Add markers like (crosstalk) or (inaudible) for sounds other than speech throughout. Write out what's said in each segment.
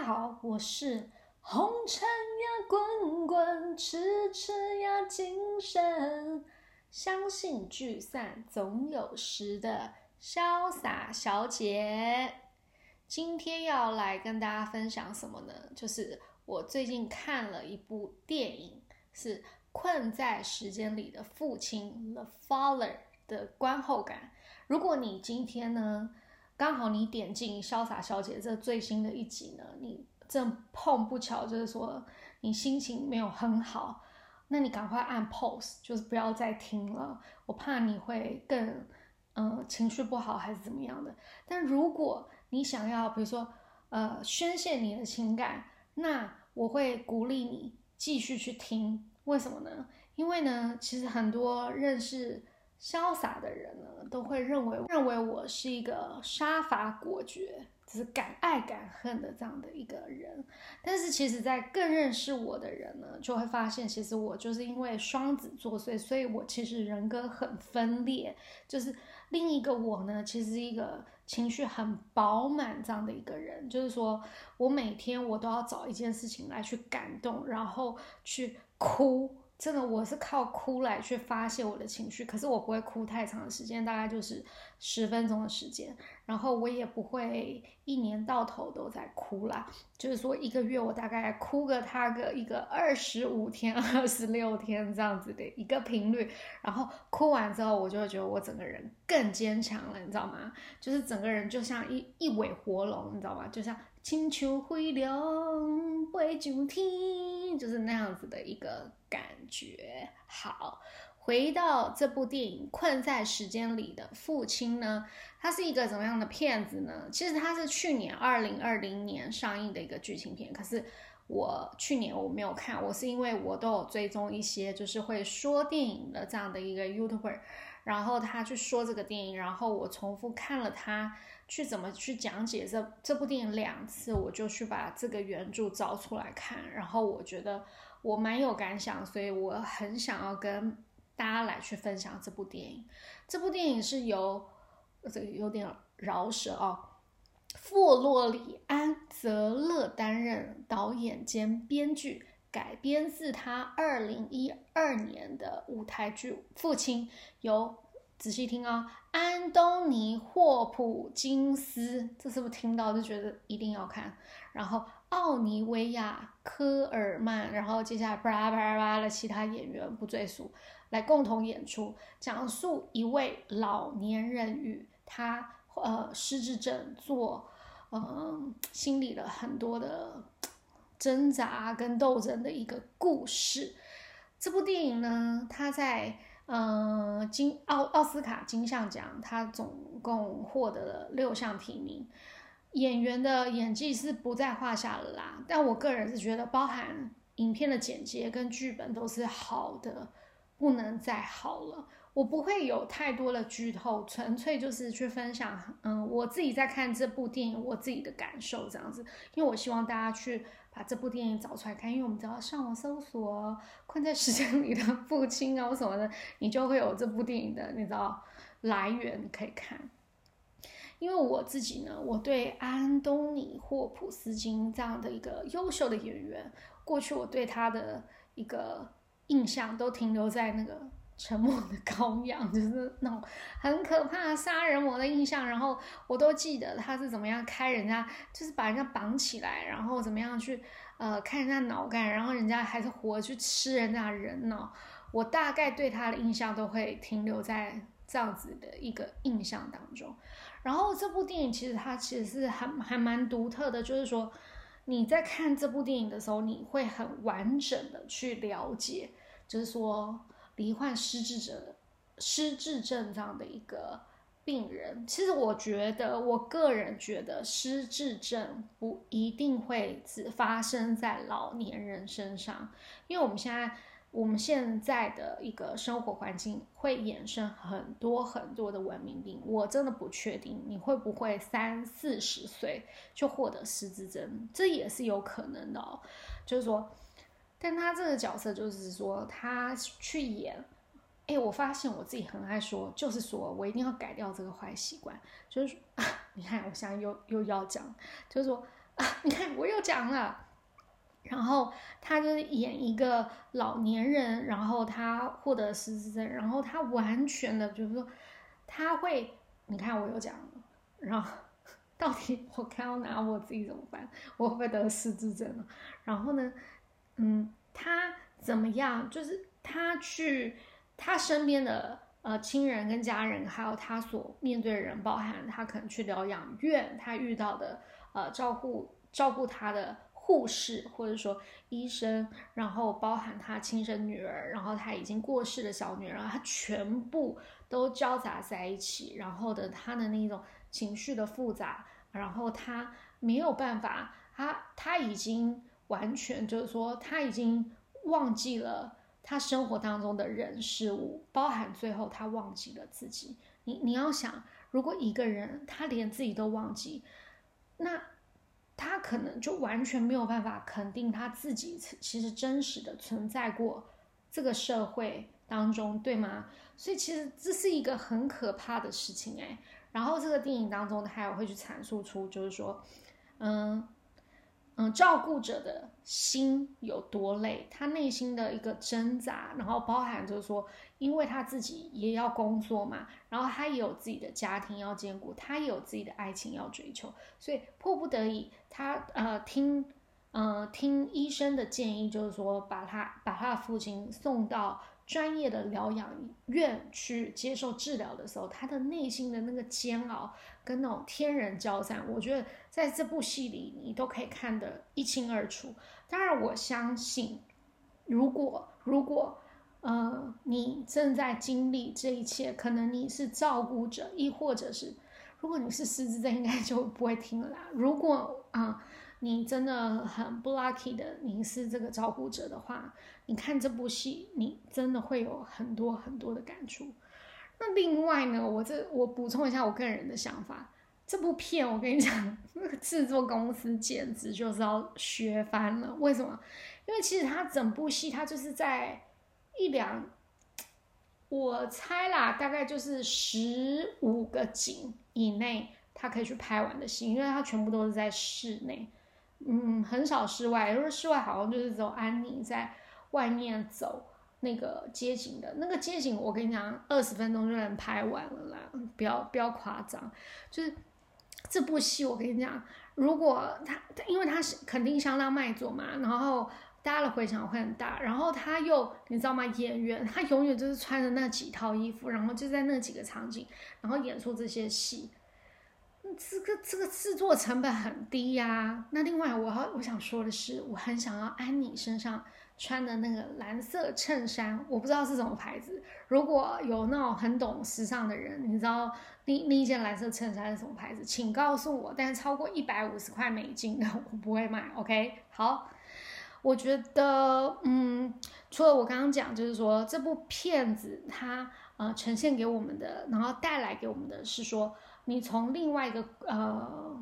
大家好，我是红尘呀滚滚，痴痴呀今生，相信聚散总有时的潇洒小姐。今天要来跟大家分享什么呢？就是我最近看了一部电影，是《困在时间里的父亲》（The Father） 的观后感。如果你今天呢？刚好你点进《潇洒小姐》这最新的一集呢，你正碰不巧就是说你心情没有很好，那你赶快按 pause，就是不要再听了，我怕你会更嗯情绪不好还是怎么样的。但如果你想要比如说呃宣泄你的情感，那我会鼓励你继续去听。为什么呢？因为呢，其实很多认识。潇洒的人呢，都会认为认为我是一个杀伐果决，就是敢爱敢恨的这样的一个人。但是其实，在更认识我的人呢，就会发现，其实我就是因为双子作祟，所以我其实人格很分裂。就是另一个我呢，其实是一个情绪很饱满这样的一个人。就是说我每天我都要找一件事情来去感动，然后去哭。真的，我是靠哭来去发泄我的情绪，可是我不会哭太长的时间，大概就是十分钟的时间。然后我也不会一年到头都在哭啦，就是说一个月我大概哭个他个一个二十五天、(laughs) 二十六天这样子的一个频率。然后哭完之后，我就会觉得我整个人更坚强了，你知道吗？就是整个人就像一一尾活龙，你知道吗？就像。青丘回凉，杯酒天，就是那样子的一个感觉。好，回到这部电影《困在时间里的父亲》呢，它是一个怎么样的片子呢？其实它是去年二零二零年上映的一个剧情片，可是我去年我没有看，我是因为我都有追踪一些就是会说电影的这样的一个 YouTuber，然后他去说这个电影，然后我重复看了他。去怎么去讲解这这部电影两次，我就去把这个原著找出来看，然后我觉得我蛮有感想，所以我很想要跟大家来去分享这部电影。这部电影是由这个有点饶舌哦，弗洛里安泽勒担任导演兼编剧，改编自他二零一二年的舞台剧《父亲》，由。仔细听啊，安东尼·霍普金斯，这是不是听到就觉得一定要看？然后奥尼维亚·科尔曼，然后接下来巴拉巴拉巴拉的其他演员不赘述，来共同演出，讲述一位老年人与他呃失智症做嗯心理的很多的挣扎跟斗争的一个故事。这部电影呢，它在。嗯，金奥奥斯卡金像奖，他总共获得了六项提名，演员的演技是不在话下了啦。但我个人是觉得，包含影片的剪接跟剧本都是好的，不能再好了。我不会有太多的剧透，纯粹就是去分享，嗯，我自己在看这部电影我自己的感受这样子，因为我希望大家去。把这部电影找出来看，因为我们只要上网搜索“困在时间里的父亲”啊什么的，你就会有这部电影的，你知道来源可以看。因为我自己呢，我对安东尼·霍普斯金这样的一个优秀的演员，过去我对他的一个印象都停留在那个。沉默的羔羊 (laughs) 就是那种很可怕杀人魔的印象，然后我都记得他是怎么样开人家，就是把人家绑起来，然后怎么样去呃看人家脑干，然后人家还是活去吃人家人脑。我大概对他的印象都会停留在这样子的一个印象当中。然后这部电影其实它其实是还还蛮独特的，就是说你在看这部电影的时候，你会很完整的去了解，就是说。罹患失智者、失智症这样的一个病人，其实我觉得，我个人觉得失智症不一定会只发生在老年人身上，因为我们现在我们现在的一个生活环境会衍生很多很多的文明病，我真的不确定你会不会三四十岁就获得失智症，这也是有可能的哦，就是说。但他这个角色就是说，他去演，哎，我发现我自己很爱说，就是说我一定要改掉这个坏习惯，就是说，你看，我现在又又要讲，就是说，啊，你看我又讲了。然后他就是演一个老年人，然后他获得失智症，然后他完全的就是说他会，你看我又讲了，然后到底我看要拿我自己怎么办？我会不会得失智症呢？然后呢，嗯，他怎么样？就是他去他身边的呃亲人跟家人，还有他所面对的人，包含他可能去疗养院，他遇到的呃照顾照顾他的。护士或者说医生，然后包含他亲生女儿，然后他已经过世的小女儿，他全部都交杂在一起，然后的他的那种情绪的复杂，然后他没有办法，他他已经完全就是说他已经忘记了他生活当中的人事物，包含最后他忘记了自己。你你要想，如果一个人他连自己都忘记，那。他可能就完全没有办法肯定他自己其实真实的存在过这个社会当中，对吗？所以其实这是一个很可怕的事情哎。然后这个电影当中，他也会去阐述出，就是说，嗯。嗯，照顾者的心有多累，他内心的一个挣扎，然后包含就是说，因为他自己也要工作嘛，然后他也有自己的家庭要兼顾，他也有自己的爱情要追求，所以迫不得已，他呃听，呃听医生的建议，就是说把他把他的父亲送到。专业的疗养院去接受治疗的时候，他的内心的那个煎熬跟那种天人交战，我觉得在这部戏里你都可以看得一清二楚。当然，我相信，如果如果呃你正在经历这一切，可能你是照顾者，亦或者是如果你是失智症，应该就不会听了啦。如果啊。你真的很不 lucky 的，你是这个照顾者的话，你看这部戏，你真的会有很多很多的感触。那另外呢，我这我补充一下我个人的想法，这部片我跟你讲，(laughs) 那个制作公司简直就是要削翻了。为什么？因为其实它整部戏它就是在一两，我猜啦，大概就是十五个景以内，他可以去拍完的戏，因为它全部都是在室内。嗯，很少室外，因为室外好像就是走安妮在外面走那个街景的那个街景，我跟你讲，二十分钟就能拍完了啦，不要不要夸张。就是这部戏，我跟你讲，如果他，因为他是肯定相当卖座嘛，然后大家的回响会很大，然后他又你知道吗？演员他永远就是穿着那几套衣服，然后就在那几个场景，然后演出这些戏。这个这个制作成本很低呀。那另外，我要我想说的是，我很想要安妮身上穿的那个蓝色衬衫，我不知道是什么牌子。如果有那种很懂时尚的人，你知道那那一件蓝色衬衫是什么牌子，请告诉我。但是超过一百五十块美金的，我不会买。OK，好。我觉得，嗯，除了我刚刚讲，就是说这部片子它呃呈现给我们的，然后带来给我们的是说。你从另外一个呃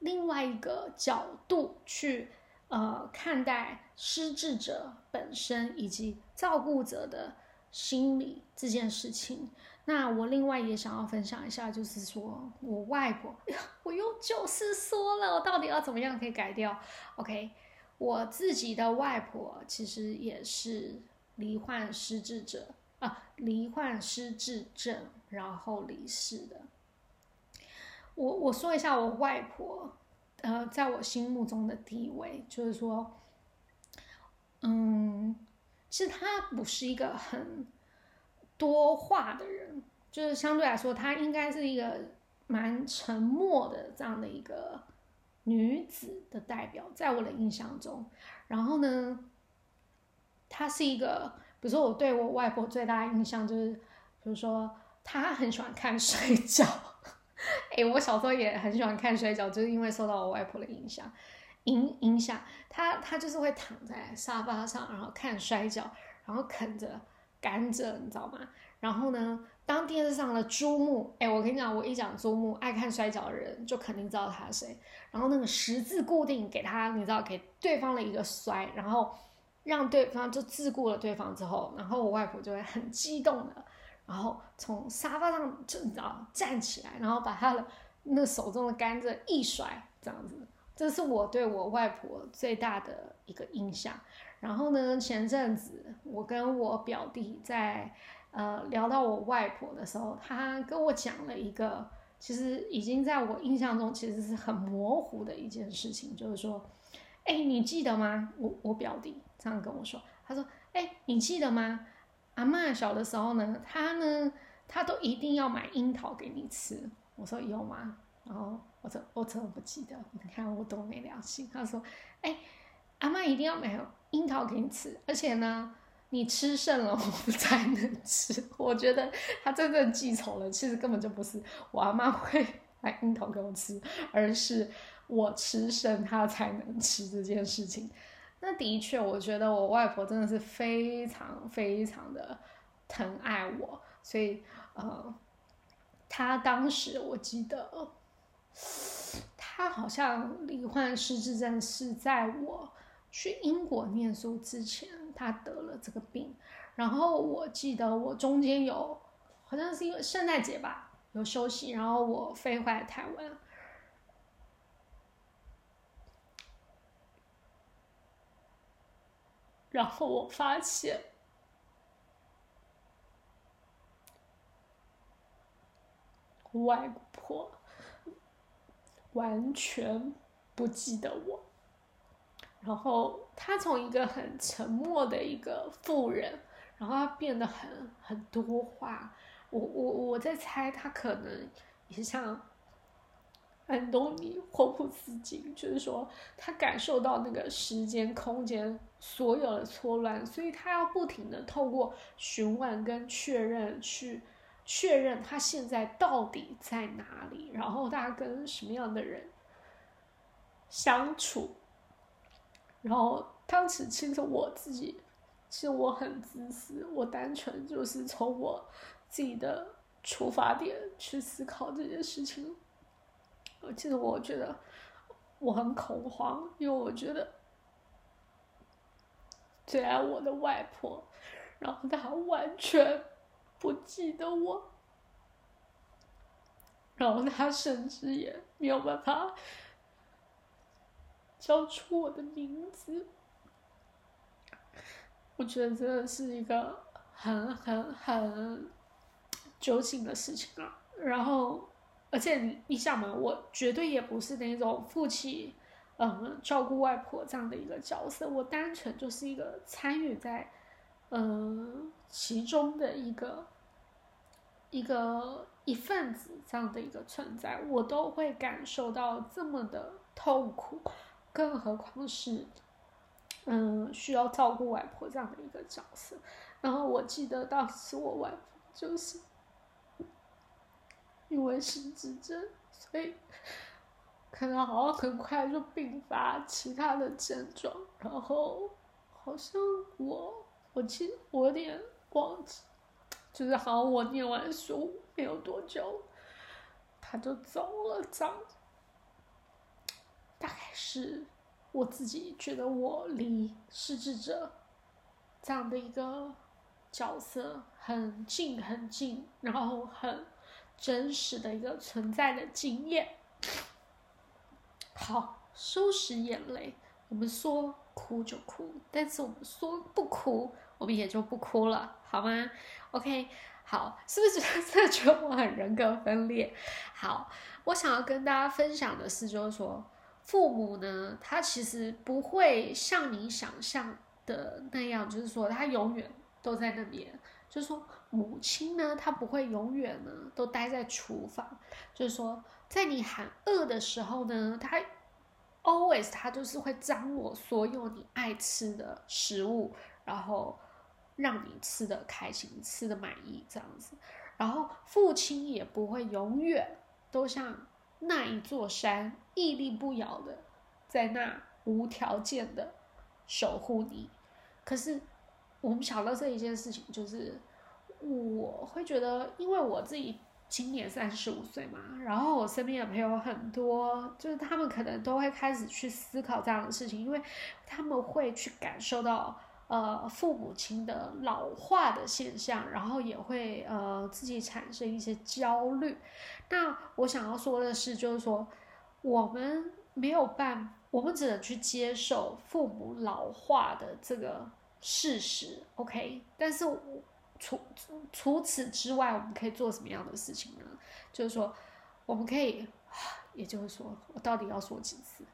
另外一个角度去呃看待失智者本身以及照顾者的心理这件事情，那我另外也想要分享一下，就是说我外婆，(laughs) 我又就是说了，我到底要怎么样可以改掉？OK，我自己的外婆其实也是罹患失智者，罹患失智症。然后离世的，我我说一下我外婆，呃，在我心目中的地位，就是说，嗯，其实她不是一个很多话的人，就是相对来说，她应该是一个蛮沉默的这样的一个女子的代表，在我的印象中。然后呢，她是一个，可是我对我外婆最大的印象就是，比如说。她很喜欢看摔跤，(laughs) 哎，我小时候也很喜欢看摔跤，就是因为受到我外婆的影响，影影响他，他就是会躺在沙发上，然后看摔跤，然后啃着甘蔗，你知道吗？然后呢，当电视上的珠穆，哎，我跟你讲，我一讲珠穆，爱看摔跤的人就肯定知道他是谁。然后那个十字固定给他，你知道，给对方的一个摔，然后让对方就自顾了对方之后，然后我外婆就会很激动的。然后从沙发上就你知道站起来，然后把他的那手中的甘蔗一甩，这样子这是我对我外婆最大的一个印象。然后呢，前阵子我跟我表弟在呃聊到我外婆的时候，他跟我讲了一个，其实已经在我印象中其实是很模糊的一件事情，就是说，哎，你记得吗？我我表弟这样跟我说，他说，哎，你记得吗？阿妈小的时候呢，他呢，他都一定要买樱桃给你吃。我说有吗？然后我说我真的不记得。你看我多没良心。他说，哎，阿妈一定要买樱桃给你吃，而且呢，你吃剩了 (laughs) 我才能吃。我觉得他真正记仇了，其实根本就不是我阿妈会 (laughs) 买樱桃给我吃，而是我吃剩他才能吃这件事情。那的确，我觉得我外婆真的是非常非常的疼爱我，所以呃，她当时我记得，她好像罹患失智症是在我去英国念书之前，她得了这个病。然后我记得我中间有好像是因为圣诞节吧，有休息，然后我飞回来台湾。然后我发现，外婆完全不记得我。然后她从一个很沉默的一个妇人，然后她变得很很多话。我我我在猜，她可能也像。安东尼·霍普斯金就是说，他感受到那个时间、空间所有的错乱，所以他要不停的透过询问跟确认去确认他现在到底在哪里，然后他跟什么样的人相处。然后当时其实我自己，其实我很自私，我单纯就是从我自己的出发点去思考这件事情。其实我觉得我很恐慌，因为我觉得最爱我的外婆，然后她完全不记得我，然后她甚至也没有办法叫出我的名字。我觉得真的是一个很很很揪心的事情啊，然后。而且你想嘛，我绝对也不是那种负起，嗯，照顾外婆这样的一个角色，我单纯就是一个参与在，嗯，其中的一个，一个一份子这样的一个存在，我都会感受到这么的痛苦，更何况是，嗯，需要照顾外婆这样的一个角色。然后我记得当时我外婆就是。因为失智症，所以可能好像很快就并发其他的症状，然后好像我我其实我有点忘记，就是好像我念完书没有多久，他就走了，这样，大概是我自己觉得我离失智者这样的一个角色很近很近，然后很。真实的一个存在的经验。好，收拾眼泪。我们说哭就哭，但是我们说不哭，我们也就不哭了，好吗？OK，好，是不是觉得觉得我很人格分裂？好，我想要跟大家分享的是，就是说，父母呢，他其实不会像你想象的那样，就是说，他永远都在那边。就是说，母亲呢，她不会永远呢都待在厨房。就是说，在你喊饿的时候呢，她 always 她就是会张罗所有你爱吃的食物，然后让你吃的开心、吃的满意这样子。然后父亲也不会永远都像那一座山屹立不摇的在那无条件的守护你。可是。我们想到这一件事情，就是我会觉得，因为我自己今年三十五岁嘛，然后我身边的朋友很多，就是他们可能都会开始去思考这样的事情，因为他们会去感受到呃父母亲的老化的现象，然后也会呃自己产生一些焦虑。那我想要说的是，就是说我们。没有办，我们只能去接受父母老化的这个事实，OK？但是除除此之外，我们可以做什么样的事情呢？就是说，我们可以，(sighs) 也就是说，我到底要说几次？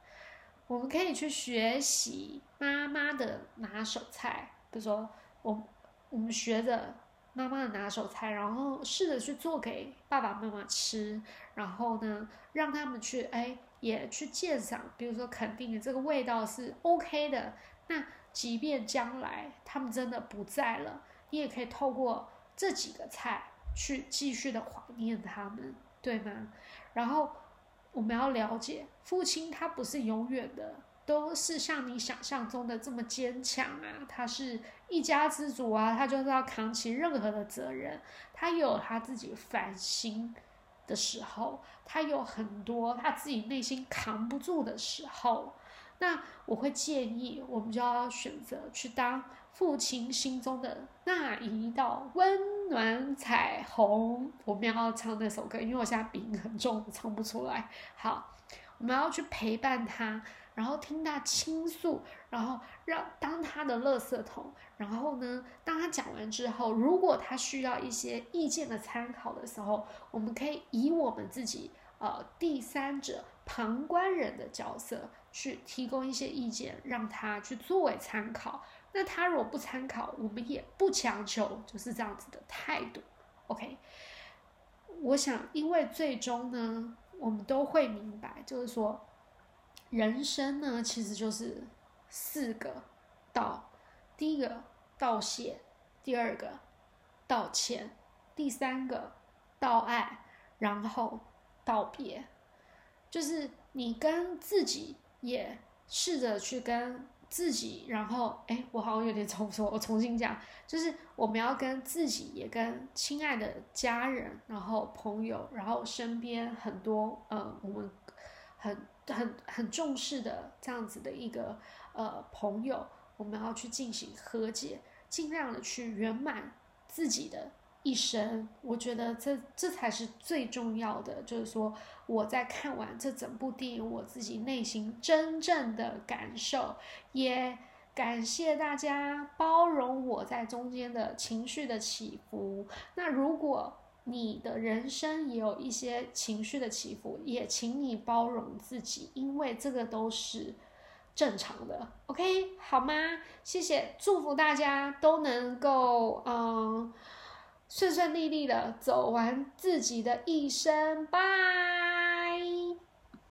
我们可以去学习妈妈的拿手菜，比如说，我我们学着妈妈的拿手菜，然后试着去做给爸爸妈妈吃，然后呢，让他们去哎也去鉴赏，比如说肯定这个味道是 OK 的。那即便将来他们真的不在了，你也可以透过这几个菜去继续的怀念他们，对吗？然后。我们要了解，父亲他不是永远的都是像你想象中的这么坚强啊，他是一家之主啊，他就是要扛起任何的责任，他有他自己烦心的时候，他有很多他自己内心扛不住的时候。那我会建议，我们就要选择去当父亲心中的那一道温暖彩虹。我们要唱那首歌，因为我现在鼻音很重，唱不出来。好，我们要去陪伴他，然后听他倾诉，然后让当他的垃圾桶。然后呢，当他讲完之后，如果他需要一些意见的参考的时候，我们可以以我们自己呃第三者旁观人的角色。去提供一些意见，让他去作为参考。那他如果不参考，我们也不强求，就是这样子的态度。OK，我想，因为最终呢，我们都会明白，就是说，人生呢，其实就是四个道：第一个道谢，第二个道歉，第三个道爱，然后道别。就是你跟自己。也试着去跟自己，然后哎，我好像有点重说，我重新讲，就是我们要跟自己，也跟亲爱的家人，然后朋友，然后身边很多呃，我们很很很重视的这样子的一个呃朋友，我们要去进行和解，尽量的去圆满自己的。一生，我觉得这这才是最重要的。就是说，我在看完这整部电影，我自己内心真正的感受，也感谢大家包容我在中间的情绪的起伏。那如果你的人生也有一些情绪的起伏，也请你包容自己，因为这个都是正常的。OK，好吗？谢谢，祝福大家都能够，嗯。顺顺利利的走完自己的一生，吧。